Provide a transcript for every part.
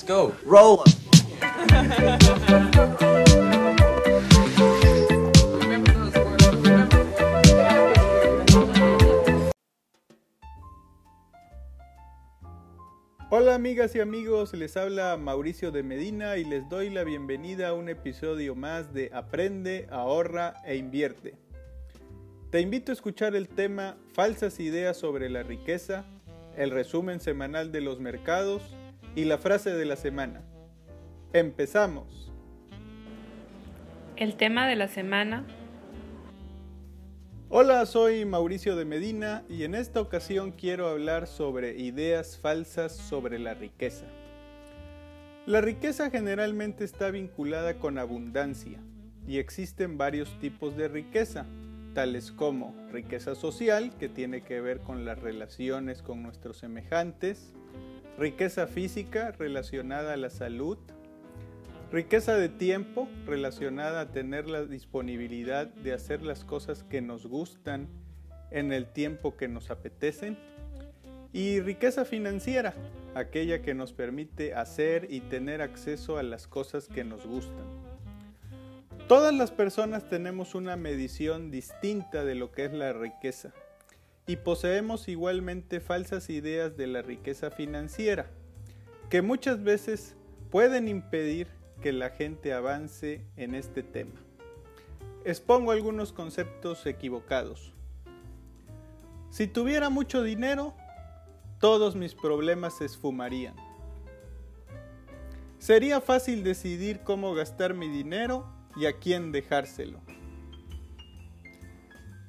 Let's go. Roll. Hola amigas y amigos, les habla Mauricio de Medina y les doy la bienvenida a un episodio más de Aprende, ahorra e invierte. Te invito a escuchar el tema Falsas ideas sobre la riqueza, el resumen semanal de los mercados y la frase de la semana. Empezamos. El tema de la semana. Hola, soy Mauricio de Medina y en esta ocasión quiero hablar sobre ideas falsas sobre la riqueza. La riqueza generalmente está vinculada con abundancia y existen varios tipos de riqueza, tales como riqueza social, que tiene que ver con las relaciones con nuestros semejantes, riqueza física relacionada a la salud, riqueza de tiempo relacionada a tener la disponibilidad de hacer las cosas que nos gustan en el tiempo que nos apetecen, y riqueza financiera, aquella que nos permite hacer y tener acceso a las cosas que nos gustan. Todas las personas tenemos una medición distinta de lo que es la riqueza y poseemos igualmente falsas ideas de la riqueza financiera, que muchas veces pueden impedir que la gente avance en este tema. Expongo algunos conceptos equivocados. Si tuviera mucho dinero, todos mis problemas se esfumarían. Sería fácil decidir cómo gastar mi dinero y a quién dejárselo.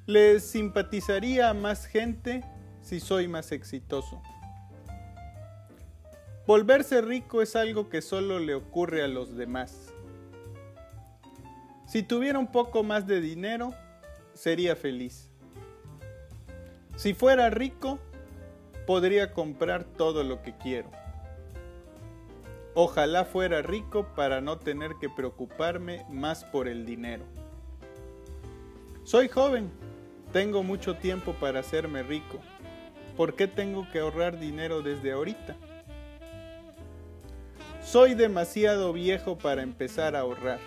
Les simpatizaría a más gente si soy más exitoso. Volverse rico es algo que solo le ocurre a los demás. Si tuviera un poco más de dinero, sería feliz. Si fuera rico, podría comprar todo lo que quiero. Ojalá fuera rico para no tener que preocuparme más por el dinero. Soy joven, tengo mucho tiempo para hacerme rico. ¿Por qué tengo que ahorrar dinero desde ahorita? Soy demasiado viejo para empezar a ahorrar.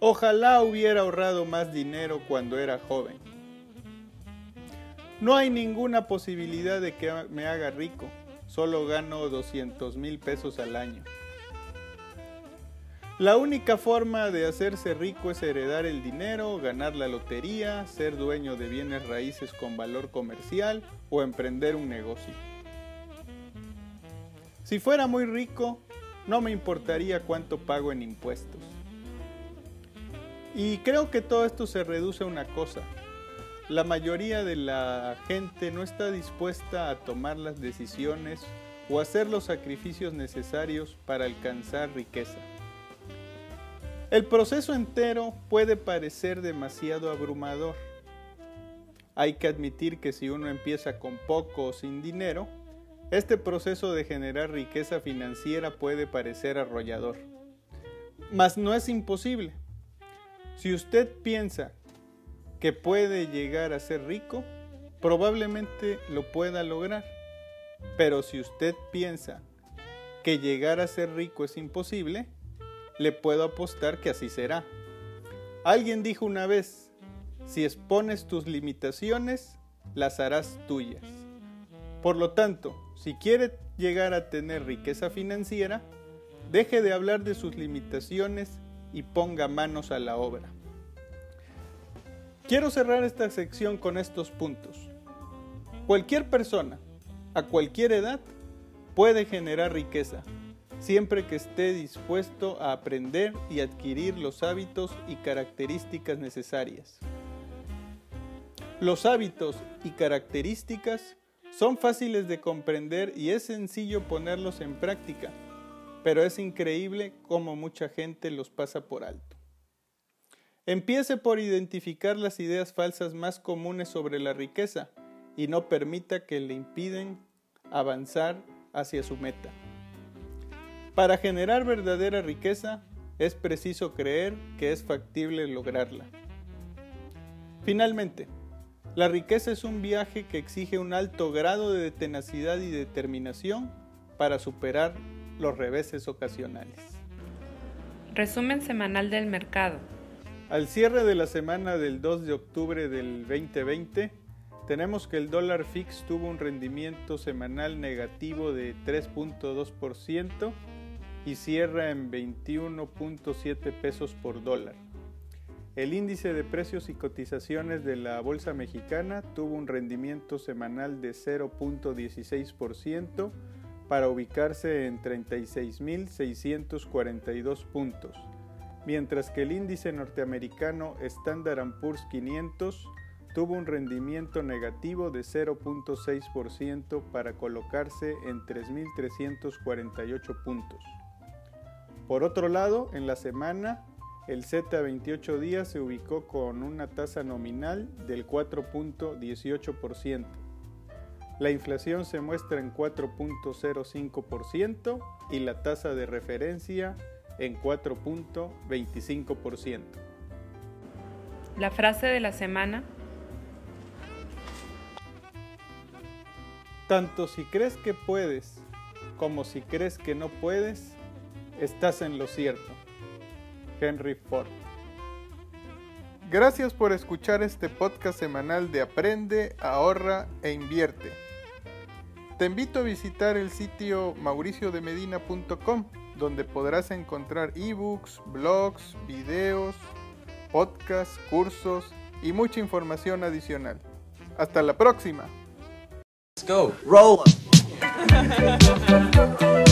Ojalá hubiera ahorrado más dinero cuando era joven. No hay ninguna posibilidad de que me haga rico. Solo gano 200 mil pesos al año. La única forma de hacerse rico es heredar el dinero, ganar la lotería, ser dueño de bienes raíces con valor comercial o emprender un negocio. Si fuera muy rico, no me importaría cuánto pago en impuestos. Y creo que todo esto se reduce a una cosa. La mayoría de la gente no está dispuesta a tomar las decisiones o hacer los sacrificios necesarios para alcanzar riqueza. El proceso entero puede parecer demasiado abrumador. Hay que admitir que si uno empieza con poco o sin dinero, este proceso de generar riqueza financiera puede parecer arrollador. Mas no es imposible. Si usted piensa que puede llegar a ser rico, probablemente lo pueda lograr. Pero si usted piensa que llegar a ser rico es imposible, le puedo apostar que así será. Alguien dijo una vez, si expones tus limitaciones, las harás tuyas. Por lo tanto, si quiere llegar a tener riqueza financiera, deje de hablar de sus limitaciones y ponga manos a la obra. Quiero cerrar esta sección con estos puntos. Cualquier persona, a cualquier edad, puede generar riqueza, siempre que esté dispuesto a aprender y adquirir los hábitos y características necesarias. Los hábitos y características son fáciles de comprender y es sencillo ponerlos en práctica, pero es increíble cómo mucha gente los pasa por alto. Empiece por identificar las ideas falsas más comunes sobre la riqueza y no permita que le impiden avanzar hacia su meta. Para generar verdadera riqueza es preciso creer que es factible lograrla. Finalmente, la riqueza es un viaje que exige un alto grado de tenacidad y determinación para superar los reveses ocasionales. Resumen semanal del mercado. Al cierre de la semana del 2 de octubre del 2020, tenemos que el dólar fix tuvo un rendimiento semanal negativo de 3.2% y cierra en 21.7 pesos por dólar. El índice de precios y cotizaciones de la Bolsa Mexicana tuvo un rendimiento semanal de 0.16% para ubicarse en 36.642 puntos mientras que el índice norteamericano Standard Poor's 500 tuvo un rendimiento negativo de 0.6% para colocarse en 3.348 puntos. Por otro lado, en la semana, el Z 28 días se ubicó con una tasa nominal del 4.18%. La inflación se muestra en 4.05% y la tasa de referencia en 4.25%. La frase de la semana. Tanto si crees que puedes como si crees que no puedes, estás en lo cierto. Henry Ford. Gracias por escuchar este podcast semanal de Aprende, ahorra e invierte. Te invito a visitar el sitio mauriciodemedina.com donde podrás encontrar ebooks, blogs, videos, podcasts, cursos y mucha información adicional. Hasta la próxima. Let's go. Roll.